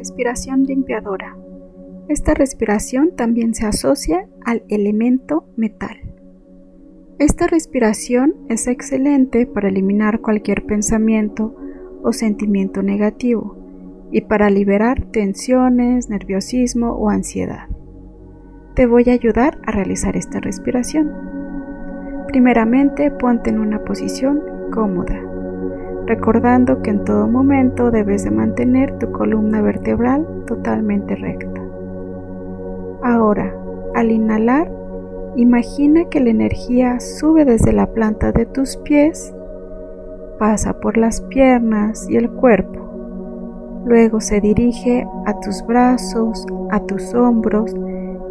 Respiración limpiadora. Esta respiración también se asocia al elemento metal. Esta respiración es excelente para eliminar cualquier pensamiento o sentimiento negativo y para liberar tensiones, nerviosismo o ansiedad. Te voy a ayudar a realizar esta respiración. Primeramente, ponte en una posición cómoda recordando que en todo momento debes de mantener tu columna vertebral totalmente recta. Ahora, al inhalar, imagina que la energía sube desde la planta de tus pies, pasa por las piernas y el cuerpo, luego se dirige a tus brazos, a tus hombros,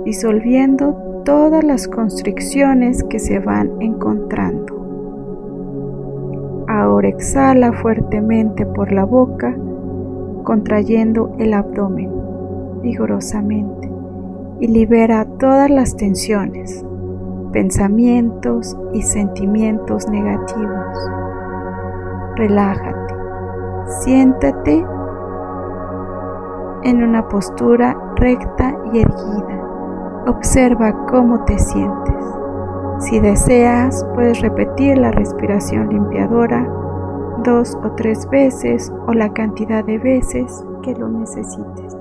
disolviendo todas las constricciones que se van encontrando. Exhala fuertemente por la boca, contrayendo el abdomen vigorosamente y libera todas las tensiones, pensamientos y sentimientos negativos. Relájate, siéntate en una postura recta y erguida. Observa cómo te sientes. Si deseas, puedes repetir la respiración limpiadora dos o tres veces o la cantidad de veces que lo necesites.